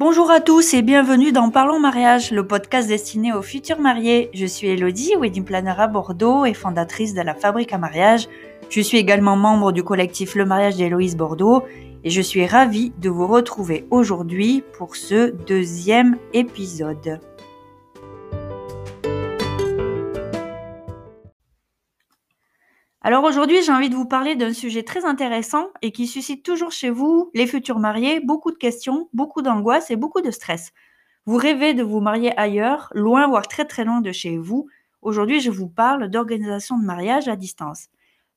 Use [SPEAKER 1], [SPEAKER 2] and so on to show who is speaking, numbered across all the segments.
[SPEAKER 1] Bonjour à tous et bienvenue dans Parlons Mariage, le podcast destiné aux futurs mariés. Je suis Elodie, wedding planner à Bordeaux et fondatrice de la Fabrique à mariage. Je suis également membre du collectif Le Mariage d'Héloïse Bordeaux et je suis ravie de vous retrouver aujourd'hui pour ce deuxième épisode. Alors aujourd'hui, j'ai envie de vous parler d'un sujet très intéressant et qui suscite toujours chez vous, les futurs mariés, beaucoup de questions, beaucoup d'angoisse et beaucoup de stress. Vous rêvez de vous marier ailleurs, loin, voire très très loin de chez vous. Aujourd'hui, je vous parle d'organisation de mariage à distance.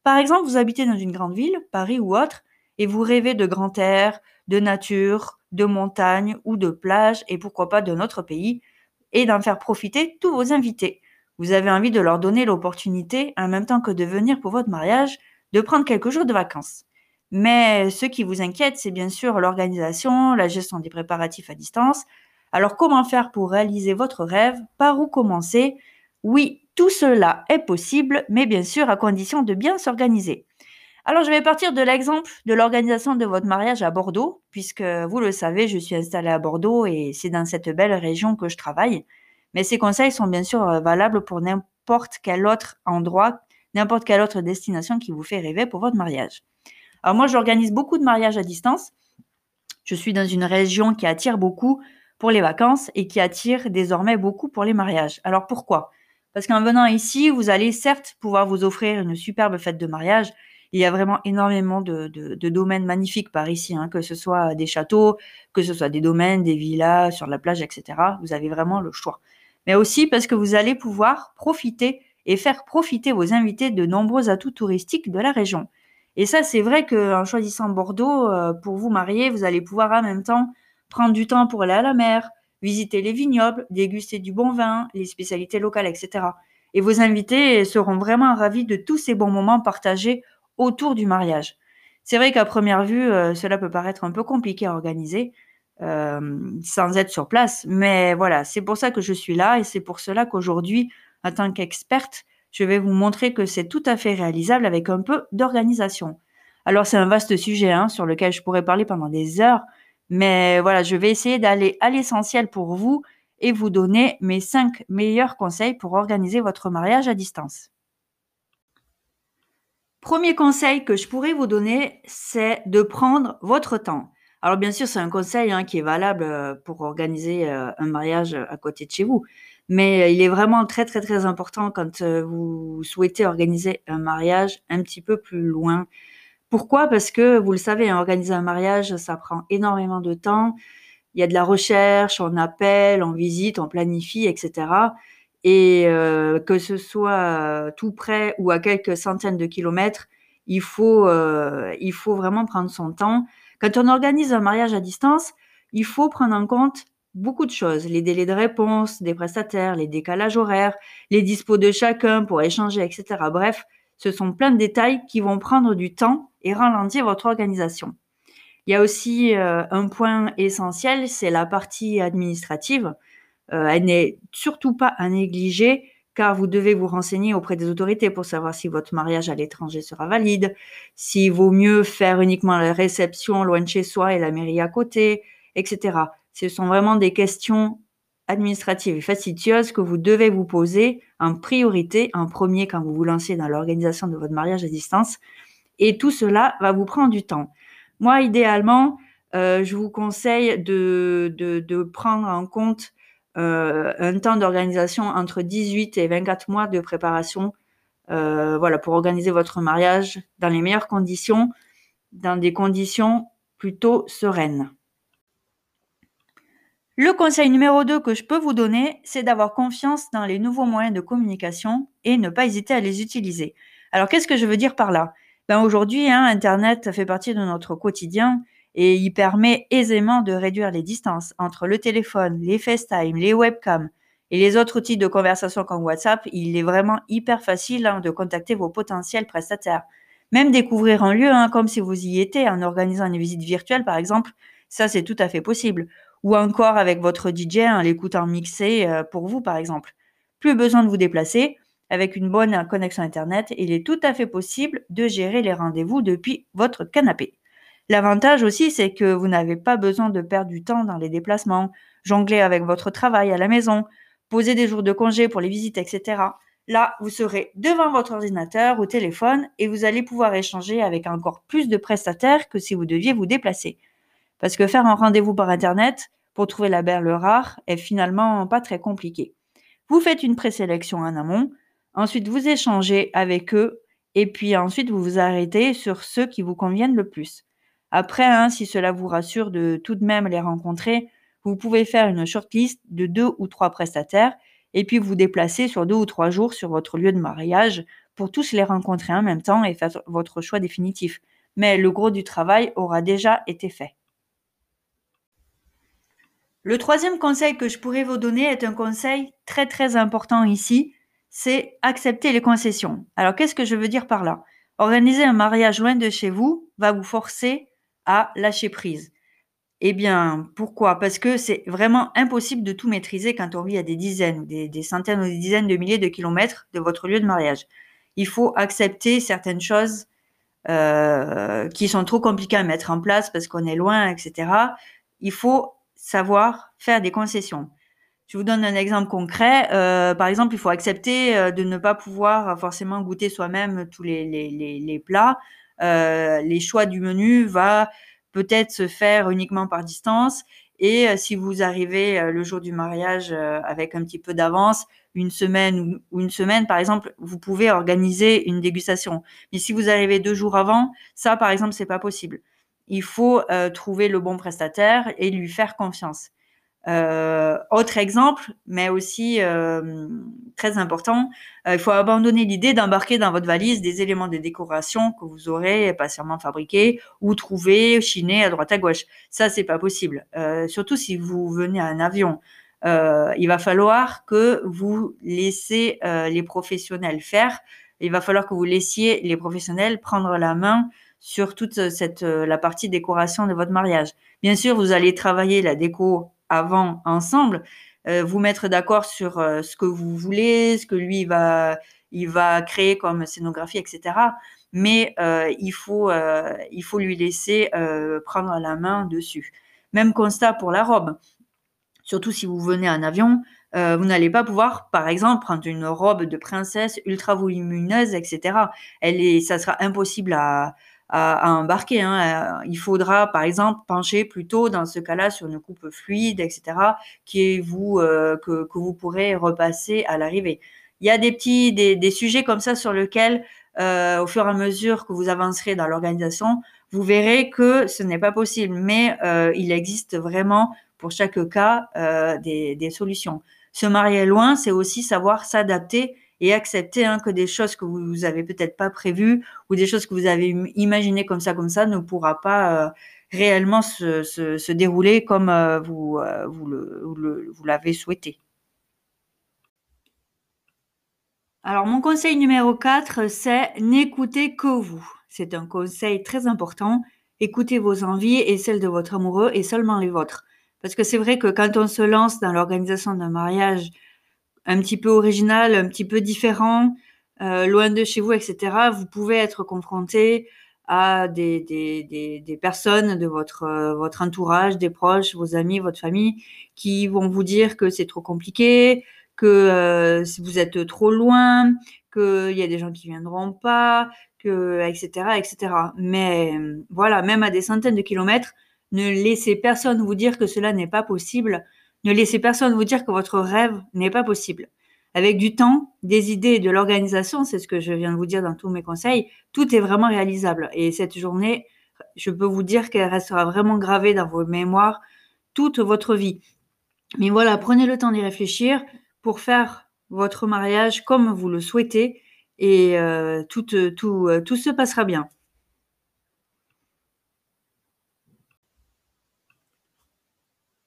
[SPEAKER 1] Par exemple, vous habitez dans une grande ville, Paris ou autre, et vous rêvez de grand air, de nature, de montagne ou de plage, et pourquoi pas de notre pays, et d'en faire profiter tous vos invités. Vous avez envie de leur donner l'opportunité, en même temps que de venir pour votre mariage, de prendre quelques jours de vacances. Mais ce qui vous inquiète, c'est bien sûr l'organisation, la gestion des préparatifs à distance. Alors comment faire pour réaliser votre rêve? Par où commencer? Oui, tout cela est possible, mais bien sûr à condition de bien s'organiser. Alors je vais partir de l'exemple de l'organisation de votre mariage à Bordeaux, puisque vous le savez, je suis installée à Bordeaux et c'est dans cette belle région que je travaille. Mais ces conseils sont bien sûr euh, valables pour n'importe quel autre endroit, n'importe quelle autre destination qui vous fait rêver pour votre mariage. Alors moi, j'organise beaucoup de mariages à distance. Je suis dans une région qui attire beaucoup pour les vacances et qui attire désormais beaucoup pour les mariages. Alors pourquoi? Parce qu'en venant ici, vous allez certes pouvoir vous offrir une superbe fête de mariage. Il y a vraiment énormément de, domaines magnifiques par ici, hein, que ce soit des châteaux, que ce soit des domaines, des villas, sur la plage, etc. Vous avez vraiment le choix mais aussi parce que vous allez pouvoir profiter et faire profiter vos invités de nombreux atouts touristiques de la région. Et ça, c'est vrai qu'en choisissant Bordeaux euh, pour vous marier, vous allez pouvoir en même temps prendre du temps pour aller à la mer, visiter les vignobles, déguster du bon vin, les spécialités locales, etc. Et vos invités seront vraiment ravis de tous ces bons moments partagés autour du mariage. C'est vrai qu'à première vue, euh, cela peut paraître un peu compliqué à organiser, sans être sur place. Mais voilà, c'est pour ça que je suis là et c'est pour cela qu'aujourd'hui, en tant qu'experte, je vais vous montrer que c'est tout à fait réalisable avec un peu d'organisation. Alors c'est un vaste sujet hein, sur lequel je pourrais parler pendant des heures, mais voilà, je vais essayer d'aller à l'essentiel pour vous et vous donner mes cinq meilleurs conseils pour organiser votre mariage à distance. Premier conseil que je pourrais vous donner, c'est de prendre votre temps. Alors bien sûr, c'est un conseil hein, qui est valable euh, pour organiser euh, un mariage à côté de chez vous. Mais euh, il est vraiment très très très important quand vous souhaitez organiser un mariage un petit peu plus loin. Pourquoi? Parce que vous le savez, hein, organiser un mariage, ça prend énormément de temps. Il y a de la recherche, on appelle, on visite, on planifie, etc. Et que ce soit tout près ou à quelques centaines de kilomètres, il faut, il faut vraiment prendre son temps quand on organise un mariage à distance, il faut prendre en compte beaucoup de choses, les délais de réponse des prestataires, les décalages horaires, les dispos de chacun pour échanger, etc. Bref, ce sont plein de détails qui vont prendre du temps et ralentir votre organisation. Il y a aussi euh, un point essentiel, c'est la partie administrative. Euh, elle n'est surtout pas à négliger car vous devez vous renseigner auprès des autorités pour savoir si votre mariage à l'étranger sera valide, s'il vaut mieux faire uniquement la réception loin de chez soi et la mairie à côté, etc. Ce sont vraiment des questions administratives et facétieuses que vous devez vous poser en priorité, en premier quand vous vous lancez dans l'organisation de votre mariage à distance. Et tout cela va vous prendre du temps. Moi, idéalement, euh, je vous conseille de, de, de prendre en compte euh, un temps d'organisation entre 18 et 24 mois de préparation euh, voilà, pour organiser votre mariage dans les meilleures conditions, dans des conditions plutôt sereines. Le conseil numéro 2 que je peux vous donner, c'est d'avoir confiance dans les nouveaux moyens de communication et ne pas hésiter à les utiliser. Alors qu'est-ce que je veux dire par là? Ben Aujourd'hui, hein, Internet fait partie de notre quotidien et il permet aisément de réduire les distances entre le téléphone, les FaceTime, les webcams et les autres outils de conversation comme WhatsApp. Il est vraiment hyper facile hein, de contacter vos potentiels prestataires. Même découvrir un lieu, hein, comme si vous y étiez, en organisant une visite virtuelle par exemple, ça c'est tout à fait possible. Ou encore avec votre DJ en l'écoutant mixer euh, pour vous par exemple. Plus besoin de vous déplacer. Avec une bonne connexion Internet, il est tout à fait possible de gérer les rendez-vous depuis votre canapé. L'avantage aussi, c'est que vous n'avez pas besoin de perdre du temps dans les déplacements, jongler avec votre travail à la maison, poser des jours de congé pour les visites, etc. Là, vous serez devant votre ordinateur ou téléphone et vous allez pouvoir échanger avec encore plus de prestataires que si vous deviez vous déplacer. Parce que faire un rendez-vous par Internet pour trouver la perle rare est finalement pas très compliqué. Vous faites une présélection en amont, ensuite vous échangez avec eux et puis ensuite vous vous arrêtez sur ceux qui vous conviennent le plus. Après, hein, si cela vous rassure de tout de même les rencontrer, vous pouvez faire une shortlist de deux ou trois prestataires et puis vous déplacer sur deux ou trois jours sur votre lieu de mariage pour tous les rencontrer en même temps et faire votre choix définitif. Mais le gros du travail aura déjà été fait. Le troisième conseil que je pourrais vous donner est un conseil très très important ici, c'est accepter les concessions. Alors qu'est-ce que je veux dire par là? Organiser un mariage loin de chez vous va vous forcer à lâcher prise. Eh bien, pourquoi? Parce que c'est vraiment impossible de tout maîtriser quand on vit à des dizaines, des, centaines ou des dizaines de milliers de kilomètres de votre lieu de mariage. Il faut accepter certaines choses euh, qui sont trop compliquées à mettre en place parce qu'on est loin, etc. Il faut savoir faire des concessions. Je vous donne un exemple concret. Euh, par exemple, il faut accepter euh, de ne pas pouvoir forcément goûter soi-même tous les, les, les, les plats. Euh, les choix du menu va peut-être se faire uniquement par distance. Et euh, si vous arrivez euh, le jour du mariage avec un petit peu d'avance, une semaine ou une semaine, par exemple, vous pouvez organiser une dégustation. Mais si vous arrivez deux jours avant, ça, par exemple, c'est pas possible. Il faut trouver le bon prestataire et lui faire confiance. Euh, autre exemple, mais aussi euh, très important, euh, il faut abandonner l'idée d'embarquer dans votre valise des éléments de décoration que vous aurez patiemment fabriqués ou trouvés, chinés à droite à gauche. Ça, c'est pas possible. Euh, surtout si vous venez à un avion. Euh, il va falloir que vous laissez les professionnels faire. Il va falloir que vous laissiez les professionnels prendre la main sur toute cette la partie décoration de votre mariage. Bien sûr, vous allez travailler la déco avant ensemble, euh, vous mettre d'accord sur euh, ce que vous voulez, ce que lui va, il va créer comme scénographie, etc. Mais euh, il, faut, il faut lui laisser prendre la main dessus. Même constat pour la robe. Surtout si vous venez en avion, vous n'allez pas pouvoir, par exemple, prendre une robe de princesse ultra volumineuse, etc. Elle est, ça sera impossible à, à, embarquer. Hein. Il faudra, par exemple, pencher plutôt dans ce cas-là sur une coupe fluide, etc., qui est vous euh, que, que, vous pourrez repasser à l'arrivée. Il y a des petits des, des sujets comme ça sur lesquels, euh, au fur et à mesure que vous avancerez dans l'organisation, vous verrez que ce n'est pas possible, mais euh, il existe vraiment pour chaque cas euh, des, des solutions. Se marier loin, c'est aussi savoir s'adapter et accepter hein, que des choses que vous avez peut-être pas prévues ou des choses que vous avez imaginées comme ça, comme ça, ne pourra pas euh, réellement se, se, se, dérouler comme euh, vous, euh, vous, le, vous l'avez souhaité. Alors, mon conseil numéro 4, c'est n'écoutez que vous. C'est un conseil très important. Écoutez vos envies et celles de votre amoureux et seulement les vôtres. Parce que c'est vrai que quand on se lance dans l'organisation d'un mariage un petit peu original, un petit peu différent, euh, loin de chez vous, etc., vous pouvez être confronté à des, des, des, personnes de votre, euh, votre entourage, des proches, vos amis, votre famille, qui vont vous dire que c'est trop compliqué, que euh, vous êtes trop loin, qu'il y a des gens qui viendront pas, que, etc., etc. Mais voilà, même à des centaines de kilomètres, ne laissez personne vous dire que cela n'est pas possible. Ne laissez personne vous dire que votre rêve n'est pas possible. Avec du temps, des idées et de l'organisation, c'est ce que je viens de vous dire dans tous mes conseils, tout est vraiment réalisable. Et cette journée, je peux vous dire qu'elle restera vraiment gravée dans vos mémoires toute votre vie. Mais voilà, prenez le temps d'y réfléchir pour faire votre mariage comme vous le souhaitez et euh, tout, tout, tout se passera bien.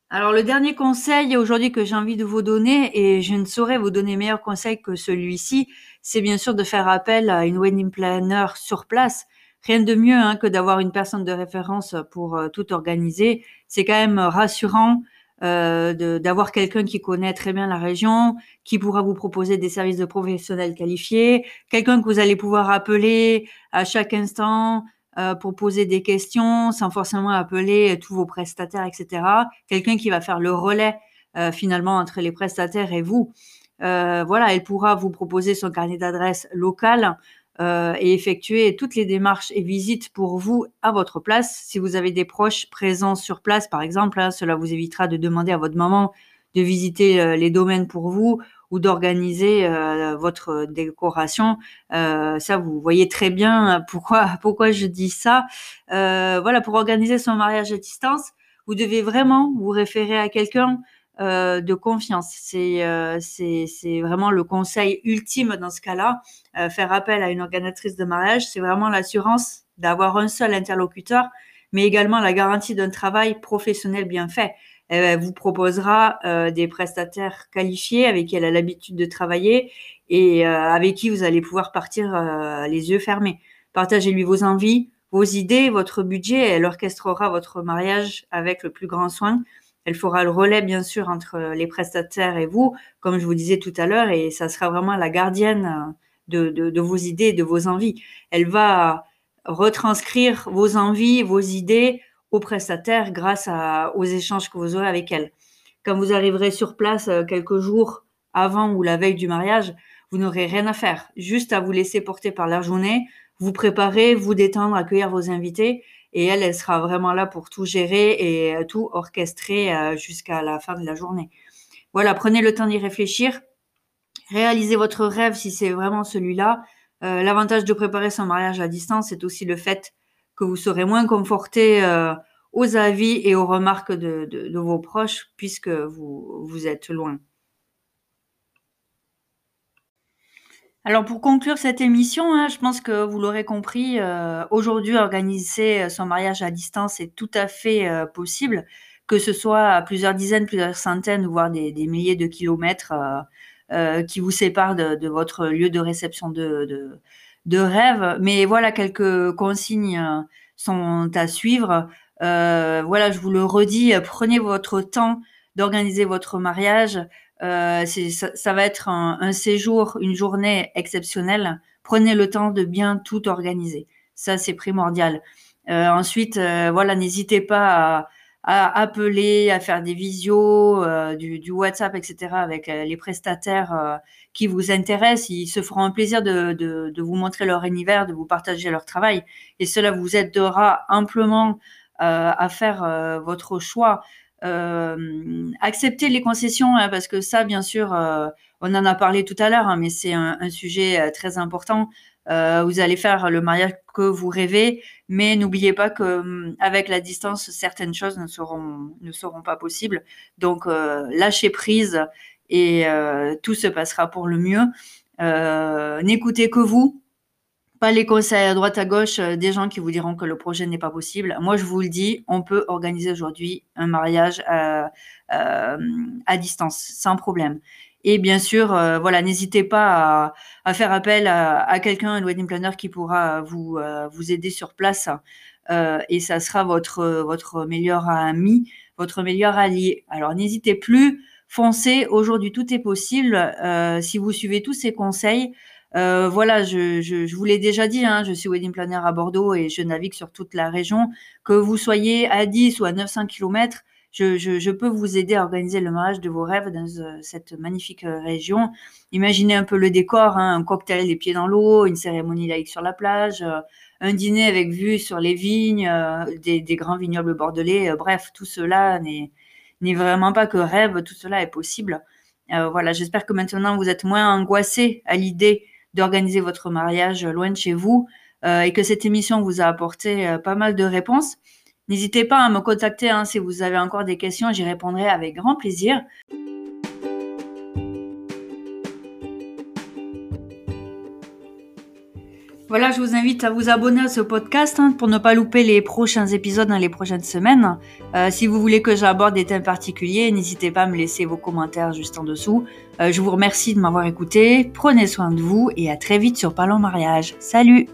[SPEAKER 1] Alors le dernier conseil aujourd'hui que j'ai envie de vous donner, et je ne saurais vous donner meilleur conseil que celui-ci, c'est bien sûr de faire appel à une wedding planner sur place. Rien de mieux hein, que d'avoir une personne de référence pour euh, tout organiser. C'est quand même rassurant euh, d'avoir quelqu'un qui connaît très bien la région, qui pourra vous proposer des services de professionnels qualifiés, quelqu'un que vous allez pouvoir appeler à chaque instant, pour poser des questions sans forcément appeler tous vos prestataires, etc. Quelqu'un qui va faire le relais finalement entre les prestataires et vous. voilà, elle pourra vous proposer son carnet d'adresse local euh, et effectuer toutes les démarches et visites pour vous à votre place. Si vous avez des proches présents sur place, par exemple, hein, cela vous évitera de demander à votre maman de visiter euh, les domaines pour vous ou d'organiser euh, votre décoration. ça, vous voyez très bien pourquoi pourquoi je dis ça. voilà, pour organiser son mariage à distance, vous devez vraiment vous référer à quelqu'un euh, de confiance. Euh, c'est c'est vraiment le conseil ultime dans ce cas-là. Euh, faire appel à une organisatrice de mariage, c'est vraiment l'assurance d'avoir un seul interlocuteur, mais également la garantie d'un travail professionnel bien fait. Elle vous proposera des prestataires qualifiés avec qui elle a l'habitude de travailler et avec qui vous allez pouvoir partir les yeux fermés. Partagez-lui vos envies, vos idées, votre budget. Elle orchestrera votre mariage avec le plus grand soin. Elle fera le relais, bien sûr, entre les prestataires et vous, comme je vous disais tout à l'heure, et ça sera vraiment la gardienne de, de, vos idées, de vos envies. Elle va retranscrire vos envies, vos idées aux prestataires grâce aux échanges que vous aurez avec elle. Quand vous arriverez sur place euh, quelques jours avant ou la veille du mariage, vous n'aurez rien à faire, juste à vous laisser porter par la journée, vous préparer, vous détendre, accueillir vos invités et elle, elle sera vraiment là pour tout gérer et euh, tout orchestrer euh, jusqu'à la fin de la journée. Voilà, prenez le temps d'y réfléchir. Réalisez votre rêve si c'est vraiment celui-là. L'avantage de préparer son mariage à distance, c'est aussi le fait que vous serez moins conforté aux avis et aux remarques de, vos proches puisque vous, vous êtes loin. Alors pour conclure cette émission, hein, je pense que vous l'aurez compris, euh, aujourd'hui organiser euh, son mariage à distance est tout à fait euh, possible, que ce soit à plusieurs dizaines, plusieurs centaines, voire des, milliers de kilomètres qui vous séparent de, votre lieu de réception de, rêve. Mais voilà, quelques consignes sont à suivre. voilà, je vous le redis, prenez votre temps d'organiser votre mariage. Euh, ça, ça, va être un, un, séjour, une journée exceptionnelle. Prenez le temps de bien tout organiser. Ça, c'est primordial. Euh, ensuite, euh, voilà, n'hésitez pas à, à, appeler, à faire des visios, euh, du, du, WhatsApp, etc. avec euh, les prestataires qui vous intéressent. Ils se feront un plaisir de, de, de, vous montrer leur univers, de vous partager leur travail. Et cela vous aidera amplement à faire votre choix euh, accepter les concessions, hein, parce que ça, bien sûr, euh, on en a parlé tout à l'heure, hein, mais c'est un, un, sujet euh, très important. Euh, vous allez faire le mariage que vous rêvez, mais n'oubliez pas que hum, avec la distance, certaines choses ne seront ne seront pas possibles. Donc, euh, lâchez prise et tout se passera pour le mieux. N'écoutez que vous, pas les conseils à droite à gauche euh, des gens qui vous diront que le projet n'est pas possible. Moi, je vous le dis, on peut organiser aujourd'hui un mariage euh, euh, à distance sans problème. Et bien sûr, voilà, n'hésitez pas à, faire appel à, quelqu'un, un wedding planner qui pourra vous vous aider sur place. et ça sera votre meilleur ami, votre meilleur allié. Alors n'hésitez plus, foncez. Aujourd'hui, tout est possible si vous suivez tous ces conseils. Euh, voilà, je vous l'ai déjà dit, hein, je suis wedding planner à Bordeaux et je navigue sur toute la région. Que vous soyez à 10 ou à 900 km, je, je, je, peux vous aider à organiser le mariage de vos rêves dans euh, cette magnifique euh, région. Imaginez un peu le décor, hein, un cocktail les pieds dans l'eau, une cérémonie laïque sur la plage, un dîner avec vue sur les vignes, des, des, grands vignobles bordelais. bref, tout cela n'est vraiment pas que rêve, tout cela est possible. voilà, j'espère que maintenant vous êtes moins angoissé à l'idée d'organiser votre mariage loin de chez vous euh, et que cette émission vous a apporté euh, pas mal de réponses. N'hésitez pas à me contacter hein, si vous avez encore des questions, j'y répondrai avec grand plaisir. Voilà, je vous invite à vous abonner à ce podcast hein, pour ne pas louper les prochains épisodes dans les prochaines semaines. Euh, si vous voulez que j'aborde des thèmes particuliers, n'hésitez pas à me laisser vos commentaires juste en dessous. Euh, je vous remercie de m'avoir écouté, prenez soin de vous et à très vite sur Parlons Mariage. Salut